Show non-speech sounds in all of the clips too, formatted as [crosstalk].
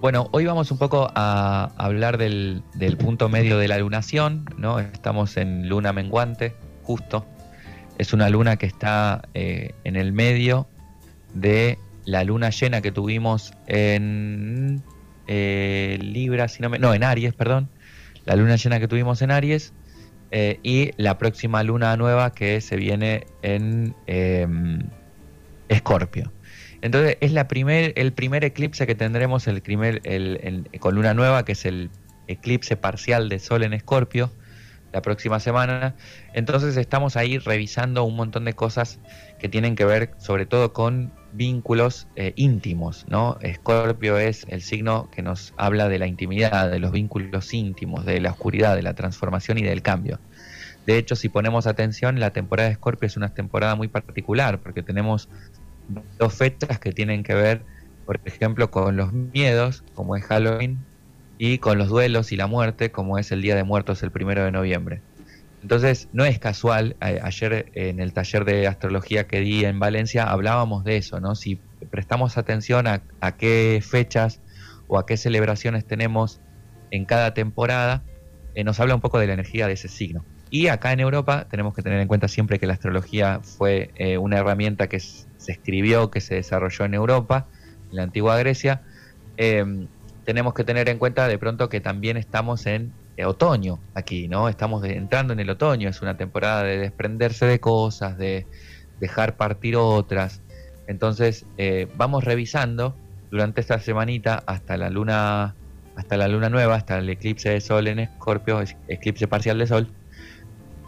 Bueno, hoy vamos un poco a hablar del, punto medio de la lunación, ¿no? Estamos en luna menguante, justo. Es una luna que está eh, en el medio de la luna llena que tuvimos en eh, Libra, si no, me, no, en Aries, perdón. La luna llena que tuvimos en Aries eh, y la próxima luna nueva que se viene en em, Escorpio. Entonces es la primer, el primer eclipse que tendremos el primer, el, con luna nueva, que es el eclipse parcial de Sol en Escorpio, la próxima semana. Entonces estamos ahí revisando un montón de cosas que tienen que ver sobre todo con vínculos eh, íntimos, ¿no? Escorpio es el signo que nos habla de la intimidad, de los vínculos íntimos, de la oscuridad, de la transformación y del cambio. De hecho, si ponemos atención, la temporada de Escorpio es una temporada muy particular porque tenemos dos fechas que tienen que ver, por ejemplo, con los miedos, como es Halloween, y con los duelos y la muerte, como es el Día de Muertos el primero de noviembre. Entonces, no es casual, ayer en el taller de astrología que di en Valencia hablábamos de eso, ¿no? Si prestamos atención a, qué fechas o a qué celebraciones tenemos en cada temporada, eh, nos habla un poco de la energía de ese signo. Y acá en Europa tenemos que tener en cuenta siempre que la astrología fue eh, una herramienta que se escribió, que se desarrolló en Europa, en la antigua Grecia. Em, tenemos que tener en cuenta de pronto que también estamos en eh, otoño aquí, ¿no? Estamos entrando en el otoño, es una temporada de desprenderse de cosas, de dejar partir otras. Entonces eh, vamos revisando durante esta semanita hasta la luna hasta la luna nueva, hasta el eclipse de sol en Escorpio, eclipse parcial de sol,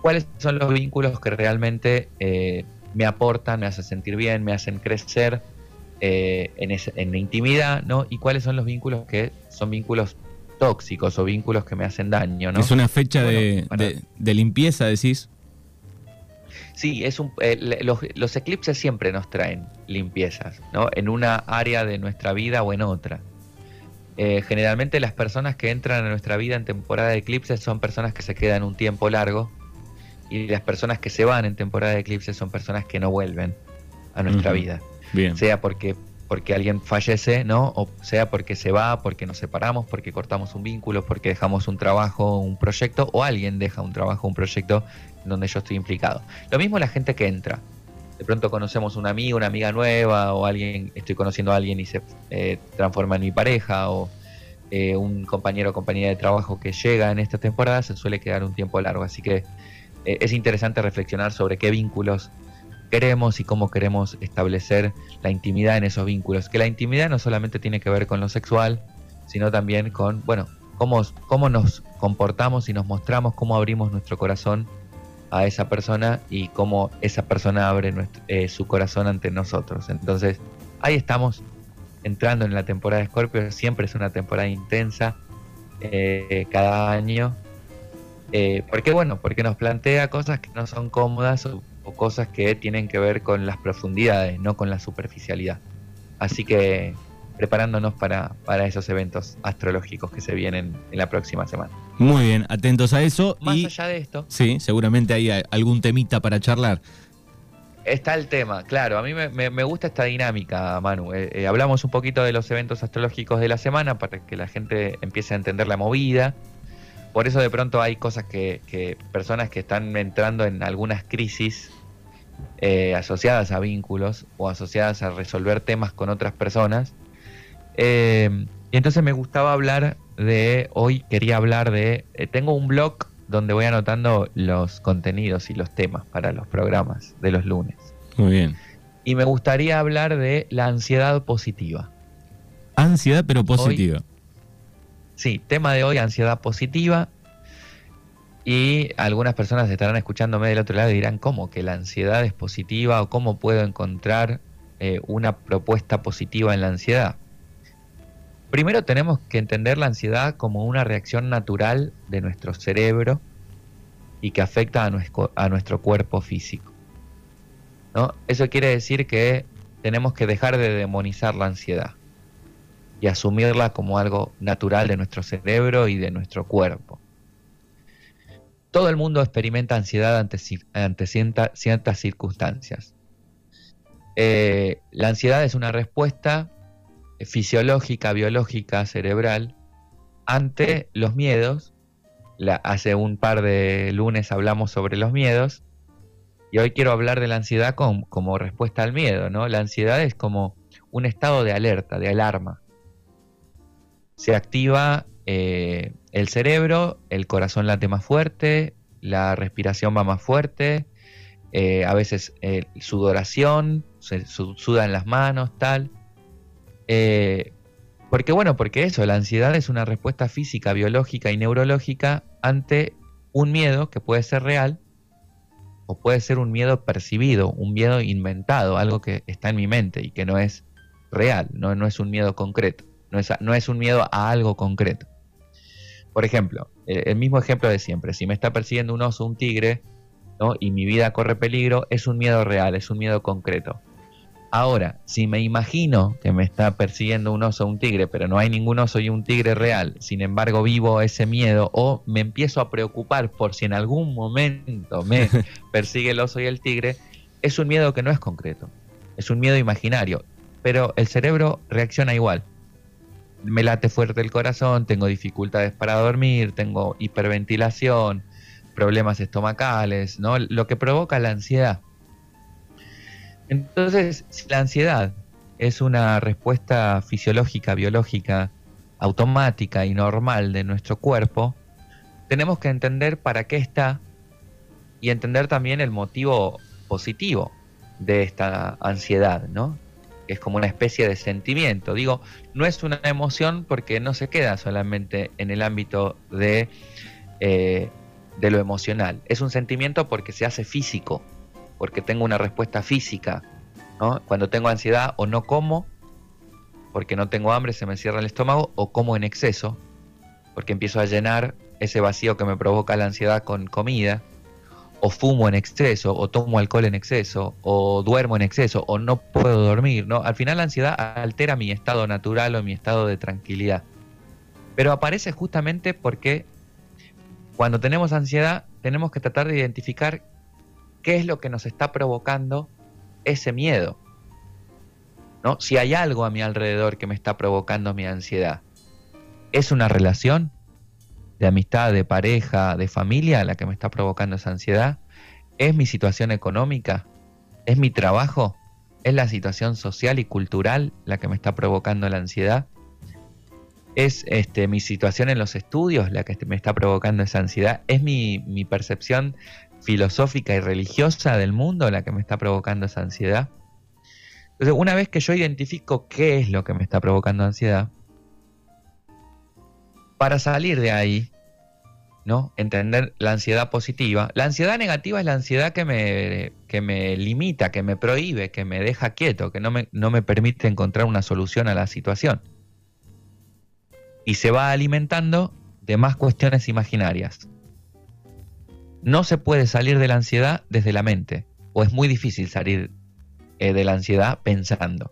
cuáles son los vínculos que realmente eh, me aportan, me hacen sentir bien, me hacen crecer eh, en, la intimidad, ¿no? Y cuáles son los vínculos que son vínculos tóxicos o vínculos que me hacen daño, ¿no? Es una fecha de, limpieza, decís. Sí, es un, eh, los, eclipses siempre nos traen limpiezas, ¿no? En una área de nuestra vida o en otra. generalmente las personas que entran a nuestra vida en temporada de eclipses son personas que se quedan un tiempo largo y las personas que se van en temporada de eclipse son personas que no vuelven a nuestra vida. Bien. Sea porque, porque alguien fallece, ¿no? O sea porque se va, porque nos separamos, porque cortamos un vínculo, porque dejamos un trabajo, un proyecto, o alguien deja un trabajo, un proyecto en donde yo estoy implicado. Lo mismo la gente que entra. De pronto conocemos un amigo, una amiga nueva, o alguien, estoy conociendo a alguien y se eh, transforma en mi pareja, o eh, un compañero o compañera de trabajo que llega en esta temporada, se suele quedar un tiempo largo. Así que eh, es interesante reflexionar sobre qué vínculos queremos y cómo queremos establecer la intimidad en esos vínculos. Que la intimidad no solamente tiene que ver con lo sexual, sino también con, bueno, cómo, cómo nos comportamos y nos mostramos, cómo abrimos nuestro corazón a esa persona y cómo esa persona abre eh, su corazón ante nosotros. Entonces, ahí estamos entrando en la temporada de Scorpio, siempre es una temporada intensa, eh, cada año eh, porque bueno, porque nos plantea cosas que no son cómodas o, cosas que tienen que ver con las profundidades, no con la superficialidad. Así que preparándonos para, para esos eventos astrológicos que se vienen en la próxima semana. Muy bien, atentos a eso. Más allá de esto. Sí, seguramente hay algún temita para charlar. Está el tema, claro. A mí me, gusta esta dinámica, Manu. Eh, eh, hablamos un poquito de los eventos astrológicos de la semana para que la gente empiece a entender la movida por eso de pronto hay cosas que, personas que están entrando en algunas crisis eh, asociadas a vínculos o asociadas a resolver temas con otras personas. Eh, y entonces me gustaba hablar de, hoy quería hablar de, eh, tengo un blog donde voy anotando los contenidos y los temas para los programas de los lunes. Muy bien. Y me gustaría hablar de la ansiedad positiva. Ansiedad pero positiva. Sí, tema de hoy, ansiedad positiva. Y algunas personas estarán escuchándome del otro lado y dirán, ¿cómo que la ansiedad es positiva o cómo puedo encontrar eh, una propuesta positiva en la ansiedad? Primero tenemos que entender la ansiedad como una reacción natural de nuestro cerebro y que afecta a nuestro, a nuestro cuerpo físico. ¿no? Eso quiere decir que tenemos que dejar de demonizar la ansiedad y asumirla como algo natural de nuestro cerebro y de nuestro cuerpo. Todo el mundo experimenta ansiedad ante, ciertas circunstancias. Eh, la ansiedad es una respuesta fisiológica, biológica, cerebral, ante los miedos. hace un par de lunes hablamos sobre los miedos y hoy quiero hablar de la ansiedad como respuesta al miedo. ¿no? La ansiedad es como un estado de alerta, de alarma. Se activa eh, el cerebro, el corazón late más fuerte, la respiración va más fuerte, eh, a veces eh, sudoración, se sudan las manos, tal. Porque bueno, porque eso, la ansiedad es una respuesta física, biológica y neurológica ante un miedo que puede ser real o puede ser un miedo percibido, un miedo inventado, algo que está en mi mente y que no es real, no, no es un miedo concreto, no es, no es un miedo a algo concreto. Por ejemplo, el mismo ejemplo de siempre, si me está persiguiendo un oso, un tigre, y mi vida corre peligro, es un miedo real, es un miedo concreto. Ahora, si me imagino que me está persiguiendo un oso o un tigre, pero no hay ningún oso y un tigre real, sin embargo vivo ese miedo o me empiezo a preocupar por si en algún momento me [laughs] persigue el oso y el tigre, es un miedo que no es concreto, es un miedo imaginario, pero el cerebro reacciona igual. Me late fuerte el corazón, tengo dificultades para dormir, tengo hiperventilación, problemas estomacales, ¿no? Lo que provoca la ansiedad. Entonces, si la ansiedad es una respuesta fisiológica, biológica, automática y normal de nuestro cuerpo, tenemos que entender para qué está y entender también el motivo positivo de esta ansiedad, ¿no? Es como una especie de sentimiento. Digo, no es una emoción porque no se queda solamente en el ámbito de, eh, de lo emocional. Es un sentimiento porque se hace físico, porque tengo una respuesta física. Cuando tengo ansiedad o no como, porque no tengo hambre, se me cierra el estómago, o como en exceso, porque empiezo a llenar ese vacío que me provoca la ansiedad con comida, o fumo en exceso, o tomo alcohol en exceso, o duermo en exceso, o no puedo dormir, ¿no? Al final la ansiedad altera mi estado natural o mi estado de tranquilidad. Pero aparece justamente porque cuando tenemos ansiedad tenemos que tratar de identificar qué es lo que nos está provocando ese miedo. ¿no? Si hay algo a mi alrededor que me está provocando mi ansiedad, ¿es una relación de amistad, de pareja, de familia la que me está provocando esa ansiedad? ¿Es mi situación económica? ¿Es mi trabajo? ¿Es la situación social y cultural la que me está provocando la ansiedad? ¿Es este, mi situación en los estudios la que me está provocando esa ansiedad? ¿Es mi, mi percepción filosófica y religiosa del mundo la que me está provocando esa ansiedad. Entonces, una vez que yo identifico qué es lo que me está provocando ansiedad, para salir de ahí, ¿no? Entender la ansiedad positiva. La ansiedad negativa es la ansiedad que me, que me limita, que me prohíbe, que me deja quieto, que no me, no me permite encontrar una solución a la situación. Y se va alimentando de más cuestiones imaginarias. No se puede salir de la ansiedad desde la mente, o es muy difícil salir eh, de la ansiedad pensando.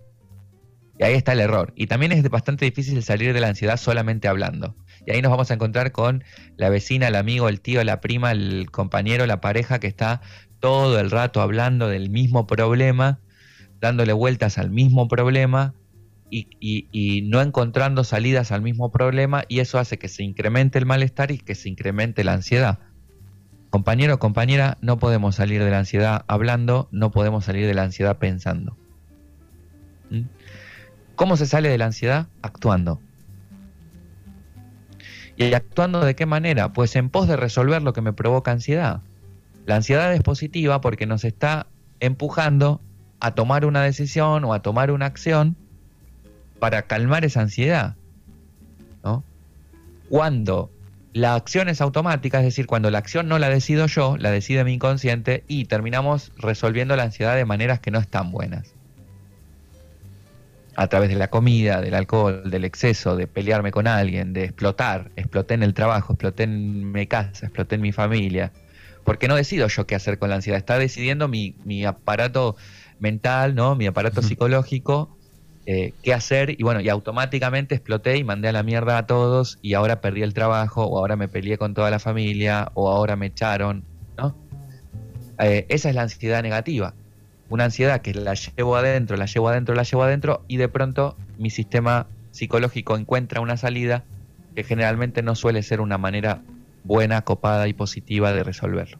Y ahí está el error. Y también es bastante difícil salir de la ansiedad solamente hablando. Y ahí nos vamos a encontrar con la vecina, el amigo, el tío, la prima, el compañero, la pareja que está todo el rato hablando del mismo problema, dándole vueltas al mismo problema y, y, no encontrando salidas al mismo problema y eso hace que se incremente el malestar y que se incremente la ansiedad. Compañero compañera, no podemos salir de la ansiedad hablando, no podemos salir de la ansiedad pensando. ¿Mm? ¿Cómo se sale de la ansiedad? Actuando. ¿Y actuando de qué manera? Pues en pos de resolver lo que me provoca ansiedad. La ansiedad es positiva porque nos está empujando a tomar una decisión o a tomar una acción para calmar esa ansiedad. ¿no? Cuando la acción es automática, es decir, cuando la acción no la decido yo, la decide mi inconsciente y terminamos resolviendo la ansiedad de maneras que no están buenas. A través de la comida, del alcohol, del exceso, de pelearme con alguien, de explotar. Exploté en el trabajo, exploté en mi casa, exploté en mi familia. Porque no decido yo qué hacer con la ansiedad, está decidiendo mi, mi aparato mental, ¿no? mi aparato psicológico eh, qué hacer y bueno, y automáticamente exploté y mandé a la mierda a todos y ahora perdí el trabajo o ahora me peleé con toda la familia o ahora me echaron, ¿no? Eh, esa es la ansiedad negativa. Una ansiedad que la llevo adentro, la llevo adentro, la llevo adentro y de pronto mi sistema psicológico encuentra una salida que generalmente no suele ser una manera buena, copada y positiva de resolverlo.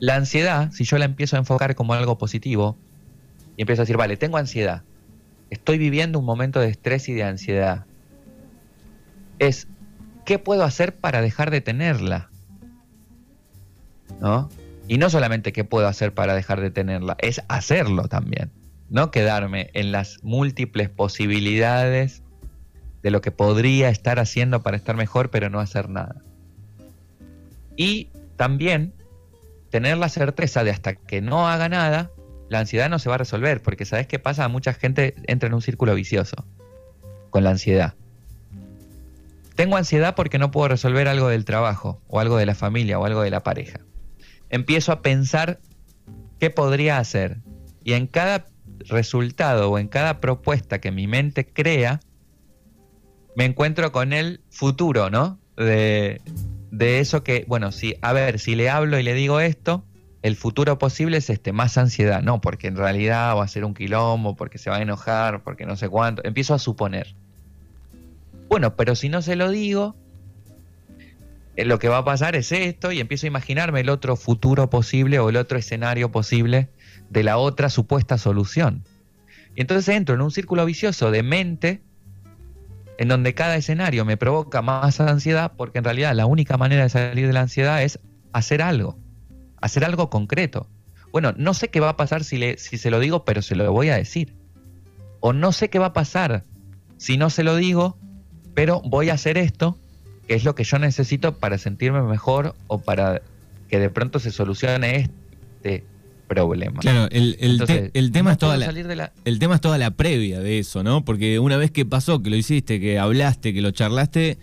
La ansiedad, si yo la empiezo a enfocar como algo positivo y empiezo a decir, vale, tengo ansiedad, estoy viviendo un momento de estrés y de ansiedad, es, ¿qué puedo hacer para dejar de tenerla? ¿No? Y no solamente qué puedo hacer para dejar de tenerla, es hacerlo también. No quedarme en las múltiples posibilidades de lo que podría estar haciendo para estar mejor, pero no hacer nada. Y también tener la certeza de hasta que no haga nada, la ansiedad no se va a resolver, porque ¿sabes qué pasa? Mucha gente entra en un círculo vicioso con la ansiedad. Tengo ansiedad porque no puedo resolver algo del trabajo, o algo de la familia, o algo de la pareja empiezo a pensar qué podría hacer. Y en cada resultado o en cada propuesta que mi mente crea, me encuentro con el futuro, ¿no? De, de eso que, bueno, si, a ver, si le hablo y le digo esto, el futuro posible es este, más ansiedad. No, porque en realidad va a ser un quilombo, porque se va a enojar, porque no sé cuánto. Empiezo a suponer. Bueno, pero si no se lo digo, lo que va a pasar es esto y empiezo a imaginarme el otro futuro posible o el otro escenario posible de la otra supuesta solución. Y entonces entro en un círculo vicioso de mente en donde cada escenario me provoca más ansiedad porque en realidad la única manera de salir de la ansiedad es hacer algo, hacer algo concreto. Bueno, no sé qué va a pasar si, si se lo digo, pero se lo voy a decir. O no sé qué va a pasar si no se lo digo, pero voy a hacer esto que es lo que yo necesito para sentirme mejor o para que de pronto se solucione este problema. Claro, el, tema es toda la, el tema es toda la previa de eso, ¿no? Porque una vez que pasó, que lo hiciste, que hablaste, que lo charlaste,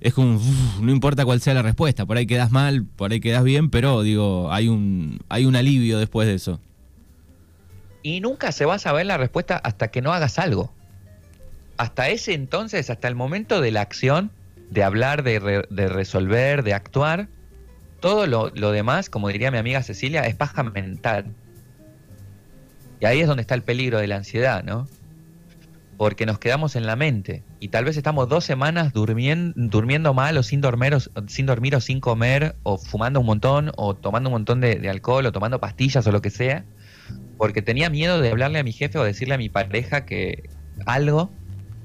es como, no importa cuál sea la respuesta, por ahí quedas mal, por ahí quedas bien, pero digo, hay un, hay un alivio después de eso. Y nunca se va a saber la respuesta hasta que no hagas algo. Hasta ese entonces, hasta el momento de la acción, de hablar, de, resolver, de actuar. Todo lo, demás, como diría mi amiga Cecilia, es paja mental. Y ahí es donde está el peligro de la ansiedad, ¿no? Porque nos quedamos en la mente y tal vez estamos dos semanas durmiendo, durmiendo mal o sin dormir, o sin dormir o sin comer o fumando un montón o tomando un montón de, de alcohol o tomando pastillas o lo que sea, porque tenía miedo de hablarle a mi jefe o decirle a mi pareja que algo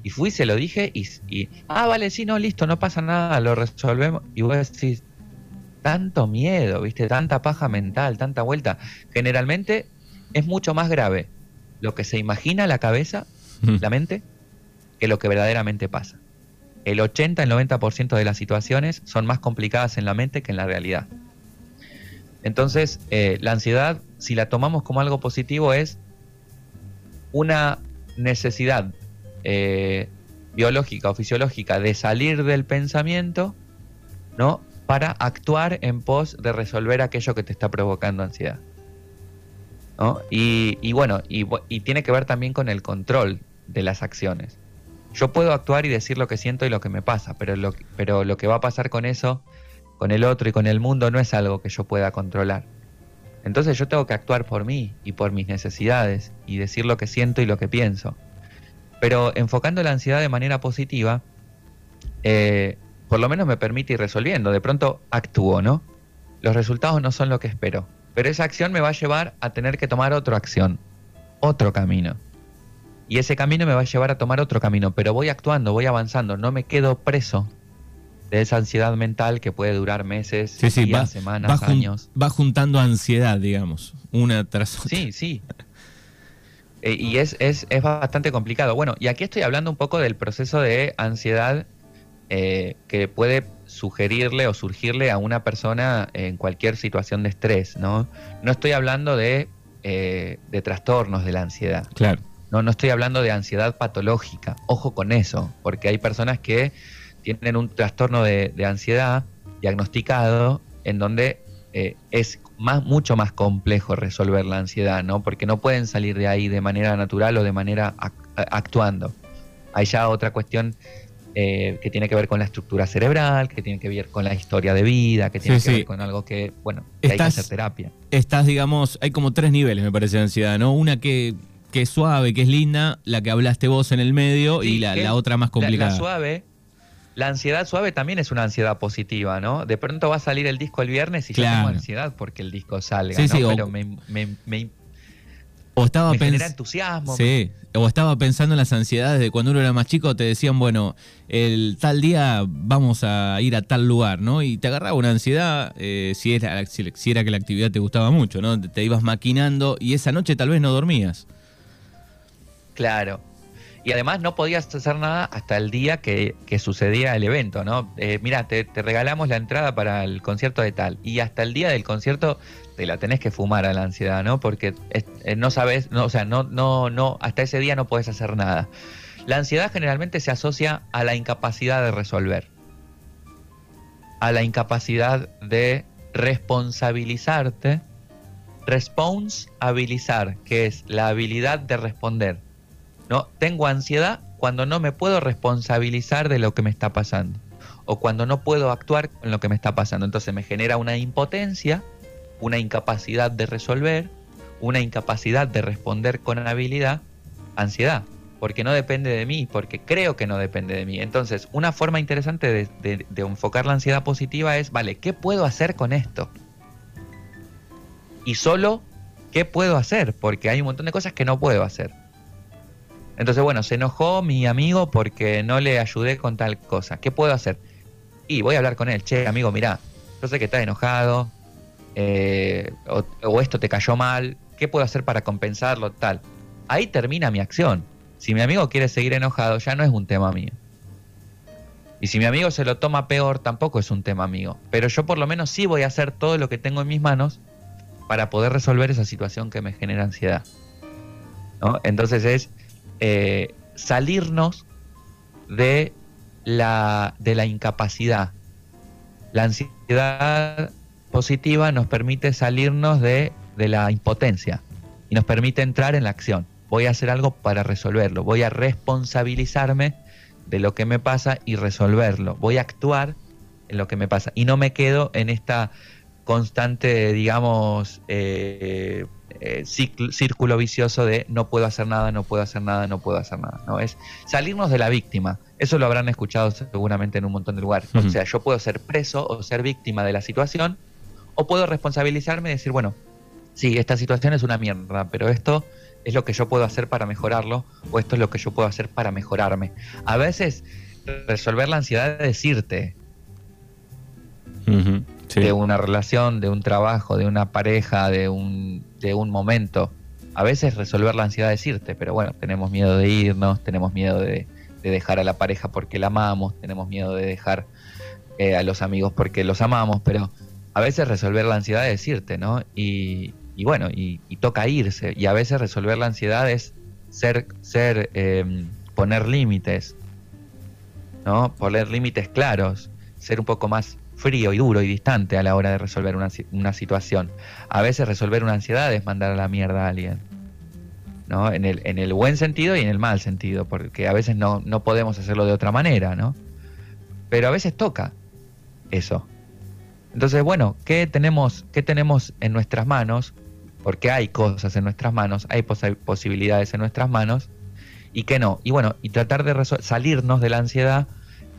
y fui, se lo dije y, ah, vale, sí, no, listo, no pasa nada, lo resolvemos. Y vos decís, tanto miedo, ¿viste? Tanta paja mental, tanta vuelta. Generalmente es mucho más grave lo que se imagina la cabeza, mm. la mente, que lo que verdaderamente pasa. El 80, el 90% de las situaciones son más complicadas en la mente que en la realidad. Entonces, eh, la ansiedad, si la tomamos como algo positivo, es una necesidad eh, biológica o fisiológica de salir del pensamiento, ¿no? Para actuar en pos de resolver aquello que te está provocando ansiedad. Y, bueno, y, tiene que ver también con el control de las acciones. Yo puedo actuar y decir lo que siento y lo que me pasa, pero lo que va a pasar con eso, con el otro y con el mundo no es algo que yo pueda controlar. Entonces yo tengo que actuar por mí y por mis necesidades y decir lo que siento y lo que pienso. Pero enfocando la ansiedad de manera positiva, eh, por lo menos me permite ir resolviendo. De pronto actúo, ¿no? Los resultados no son lo que espero. Pero esa acción me va a llevar a tener que tomar otra acción, otro camino. Y ese camino me va a llevar a tomar otro camino. Pero voy actuando, voy avanzando, no me quedo preso de esa ansiedad mental que puede durar meses, días, semanas, años. Va juntando ansiedad, digamos, una tras otra. Sí, sí. [laughs] Eh, y es, es, es, bastante complicado. Bueno, y aquí estoy hablando un poco del proceso de ansiedad eh, que puede sugerirle o surgirle a una persona en cualquier situación de estrés, ¿no? No estoy hablando de, eh, de trastornos de la ansiedad. Claro. No, no estoy hablando de ansiedad patológica. Ojo con eso, porque hay personas que tienen un trastorno de, de ansiedad diagnosticado en donde es más, mucho más complejo resolver la ansiedad, ¿no? Porque no pueden salir de ahí de manera natural o de manera actuando. Hay ya otra cuestión eh, que tiene que ver con la estructura cerebral, que tiene que ver con la historia de vida, que tiene que ver con algo que, bueno, hay que hacer terapia. Estás, digamos, hay como tres niveles, me parece, de ansiedad, ¿no? Una que que es suave, que es linda, la que hablaste vos en el medio y la, otra más complicada. La, suave, la ansiedad suave también es una ansiedad positiva, ¿no? De pronto va a salir el disco el viernes y yo tengo ansiedad porque el disco salga, sí, sí, Pero me, me, o estaba me genera entusiasmo. Sí, o estaba pensando en las ansiedades de cuando uno era más chico, te decían, bueno, el tal día vamos a ir a tal lugar, ¿no? Y te agarraba una ansiedad eh, si, era, si, era que la actividad te gustaba mucho, ¿no? Te, ibas maquinando y esa noche tal vez no dormías. Claro. Y además no podías hacer nada hasta el día que, sucedía el evento, ¿no? Eh, mira, te, regalamos la entrada para el concierto de tal. Y hasta el día del concierto te la tenés que fumar a la ansiedad, ¿no? Porque eh, no sabes, no, o sea, no, no, no, hasta ese día no puedes hacer nada. La ansiedad generalmente se asocia a la incapacidad de resolver, a la incapacidad de responsabilizarte, responsabilizar, que es la habilidad de responder. No, tengo ansiedad cuando no me puedo responsabilizar de lo que me está pasando o cuando no puedo actuar con lo que me está pasando. Entonces me genera una impotencia una incapacidad de resolver, una incapacidad de responder con habilidad, ansiedad, porque no depende de mí, porque creo que no depende de mí. Entonces, una forma interesante de, enfocar la ansiedad positiva es, vale, ¿qué puedo hacer con esto? Y solo, ¿qué puedo hacer? Porque hay un montón de cosas que no puedo hacer. Entonces, bueno, se enojó mi amigo porque no le ayudé con tal cosa. ¿Qué puedo hacer? Y voy a hablar con él. Che, amigo, mira, yo sé que estás enojado, eh, o, esto te cayó mal, ¿qué puedo hacer para compensarlo? Tal. Ahí termina mi acción. Si mi amigo quiere seguir enojado, ya no es un tema mío. Y si mi amigo se lo toma peor, tampoco es un tema mío. Pero yo por lo menos sí voy a hacer todo lo que tengo en mis manos para poder resolver esa situación que me genera ansiedad. Entonces es eh, salirnos de la, de la incapacidad. La ansiedad positiva nos permite salirnos de, la impotencia y nos permite entrar en la acción. Voy a hacer algo para resolverlo, voy a responsabilizarme de lo que me pasa y resolverlo, voy a actuar en lo que me pasa y no me quedo en esta constante, digamos, eh, eh, círculo vicioso de no puedo hacer nada, no puedo hacer nada, no puedo hacer nada. No es salirnos de la víctima. Eso lo habrán escuchado seguramente en un montón de lugares. O sea, yo puedo ser preso o ser víctima de la situación o puedo responsabilizarme y decir, bueno, sí, esta situación es una mierda, pero esto es lo que yo puedo hacer para mejorarlo, o esto es lo que yo puedo hacer para mejorarme. A veces, resolver la ansiedad de decirte de una relación, de un trabajo, de una pareja, de un, de un momento. A veces resolver la ansiedad de decirte, pero bueno, tenemos miedo de irnos, tenemos miedo de, dejar a la pareja porque la amamos, tenemos miedo de dejar eh, a los amigos porque los amamos, pero a veces resolver la ansiedad es decirte, ¿no? Y, bueno, y, toca irse. Y a veces resolver la ansiedad es ser, ser em, poner límites, ¿no? Poner límites claros, ser un poco más frío y duro y distante a la hora de resolver una, una situación. A veces resolver una ansiedad es mandar a la mierda a alguien. ¿no? En el, en el buen sentido y en el mal sentido, porque a veces no, no podemos hacerlo de otra manera, ¿no? Pero a veces toca eso. Entonces, bueno, ¿qué tenemos, ¿qué tenemos en nuestras manos? Porque hay cosas en nuestras manos, hay posibilidades en nuestras manos y qué no. Y bueno, y tratar de salirnos de la ansiedad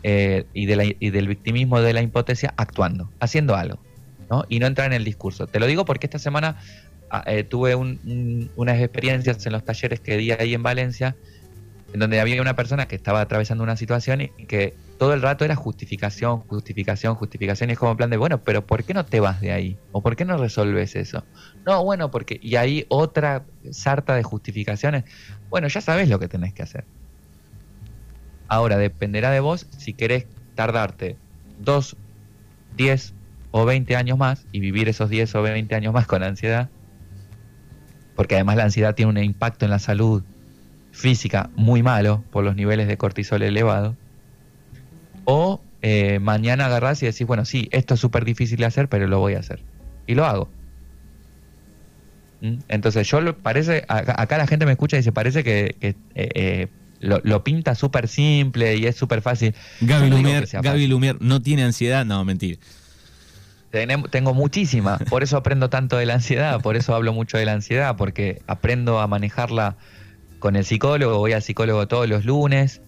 eh, y, de y del victimismo de la impotencia actuando, haciendo algo. ¿no? Y no entrar en el discurso. Te lo digo porque esta semana ah, eh, tuve unas experiencias en los talleres que di ahí en Valencia, en donde había una persona que estaba atravesando una situación y que todo el rato era justificación, justificación, justificación. Y es como plan de, bueno, pero ¿por qué no te vas de ahí? ¿O por qué no resolves eso? No, bueno, porque. Y ahí otra sarta de justificaciones. Bueno, ya sabes lo que tenés que hacer. Ahora dependerá de vos si querés tardarte dos, diez o veinte años más y vivir esos diez o veinte años más con ansiedad. Porque además la ansiedad tiene un impacto en la salud física muy malo por los niveles de cortisol elevados o eh, mañana agarrás y decís, bueno, sí, esto es súper difícil de hacer, pero lo voy a hacer. Y lo hago. ¿Mm? Entonces yo parece, acá, la gente me escucha y dice, parece que, eh, eh, lo, pinta súper simple y es súper fácil. Gaby Lumier, Gaby Lumier no tiene ansiedad, no, mentira. Tengo muchísima, por eso aprendo tanto de la ansiedad, por eso hablo mucho de la ansiedad, porque aprendo a manejarla con el psicólogo, voy al psicólogo todos los lunes,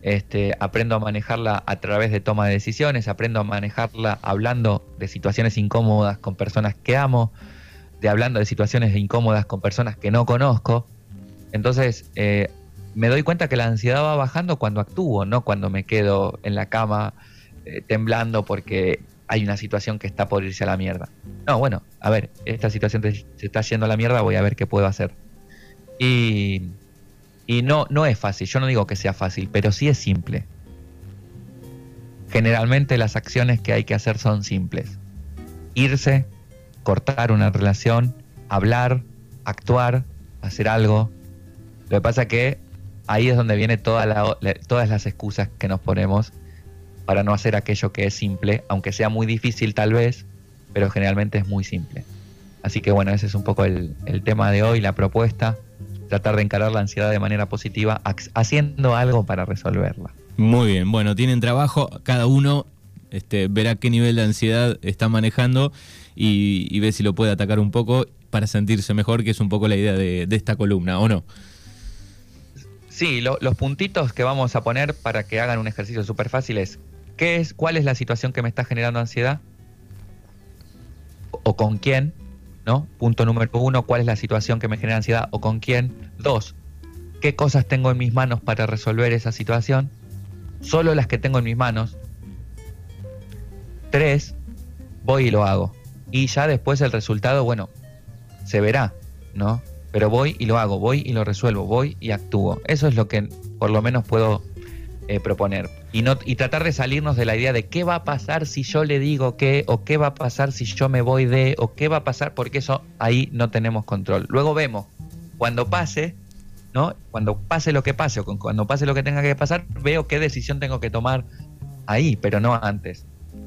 este, aprendo a manejarla a través de toma de decisiones, aprendo a manejarla hablando de situaciones incómodas con personas que amo, de hablando de situaciones incómodas con personas que no conozco. Entonces, eh, me doy cuenta que la ansiedad va bajando cuando actúo, no cuando me quedo en la cama eh, temblando porque hay una situación que está por irse a la mierda. No, bueno, a ver, esta situación se está yendo a la mierda, voy a ver qué puedo hacer. Y, y no, no es fácil, yo no digo que sea fácil, pero sí es simple. Generalmente las acciones que hay que hacer son simples. Irse, cortar una relación, hablar, actuar, hacer algo. Lo que pasa que ahí es donde viene todas las excusas que nos ponemos para no hacer aquello que es simple, aunque sea muy difícil tal vez, pero generalmente es muy simple. Así que bueno, ese es un poco el, tema de hoy, la propuesta, tratar de encarar la ansiedad de manera positiva, haciendo algo para resolverla. Muy bien, bueno, tienen trabajo, cada uno este, verá qué nivel de ansiedad está manejando y, ve si lo puede atacar un poco para sentirse mejor, que es un poco la idea de, esta columna, ¿o no? Sí, los puntitos que vamos a poner para que hagan un ejercicio súper fácil es ¿Qué es, ¿Cuál es la situación que me está generando ansiedad? ¿O con quién? ¿No? Punto número uno, ¿cuál es la situación que me genera ansiedad o con quién? Dos, ¿qué cosas tengo en mis manos para resolver esa situación? Solo las que tengo en mis manos. Tres, voy y lo hago. Y ya después el resultado, bueno, se verá, ¿no? Pero voy y lo hago, voy y lo resuelvo, voy y actúo. Eso es lo que por lo menos puedo eh, proponer. Y, no, y tratar de salirnos de la idea de qué va a pasar si yo le digo qué, o qué va a pasar si yo me voy de, o qué va a pasar, porque eso ahí no tenemos control. Luego vemos, cuando pase, ¿no? Cuando pase lo que pase, o cuando pase lo que tenga que pasar, veo qué decisión tengo que tomar ahí, pero no antes.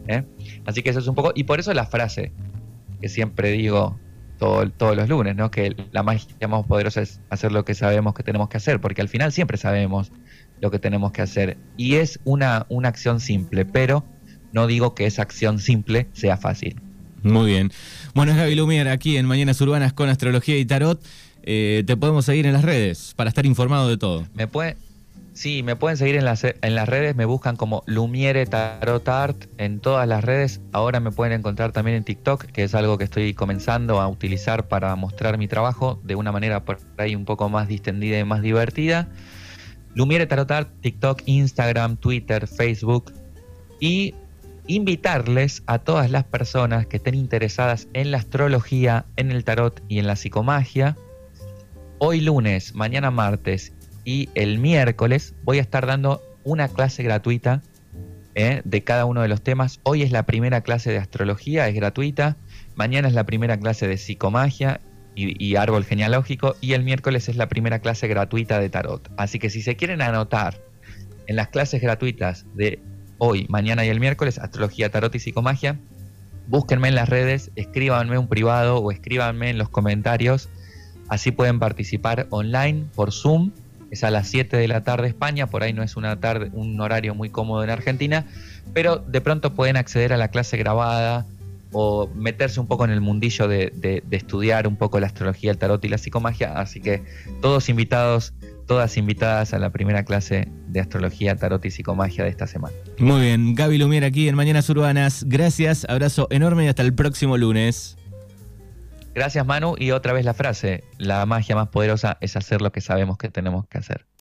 ¿eh? Así que eso es un poco, y por eso la frase que siempre digo todos los lunes, ¿no? Que la magia más poderosa es hacer lo que sabemos que tenemos que hacer, porque al final siempre sabemos lo que tenemos que hacer. Y es una, una acción simple, pero no digo que esa acción simple sea fácil. Muy bien. Bueno, es Gaby Lumier aquí en Mañanas Urbanas con Astrología y Tarot. Eh, te podemos seguir en las redes para estar informado de todo. Me puede, sí, me pueden seguir en las, en las redes, me buscan como Lumiere Tarot Art en todas las redes. Ahora me pueden encontrar también en TikTok, que es algo que estoy comenzando a utilizar para mostrar mi trabajo de una manera por ahí un poco más distendida y más divertida. Lumiere Tarot TikTok, Instagram, Twitter, Facebook y invitarles a todas las personas que estén interesadas en la astrología, en el tarot y en la psicomagia. Hoy lunes, mañana martes y el miércoles voy a estar dando una clase gratuita eh, de cada uno de los temas. Hoy es la primera clase de astrología, es gratuita. Mañana es la primera clase de psicomagia y, árbol genealógico y el miércoles es la primera clase gratuita de tarot. Así que si se quieren anotar en las clases gratuitas de hoy, mañana y el miércoles, astrología, tarot y psicomagia, búsquenme en las redes, escríbanme un privado o escríbanme en los comentarios. Así pueden participar online por Zoom. Es a las 7 de la tarde España, por ahí no es una tarde, un horario muy cómodo en Argentina, pero de pronto pueden acceder a la clase grabada o meterse un poco en el mundillo de, estudiar un poco la astrología, el tarot y la psicomagia. Así que todos invitados, todas invitadas a la primera clase de astrología, tarot y psicomagia de esta semana. Muy bien, Gaby Lumier aquí en Mañanas Urbanas. Gracias, abrazo enorme y hasta el próximo lunes. Gracias Manu y otra vez la frase, la magia más poderosa es hacer lo que sabemos que tenemos que hacer.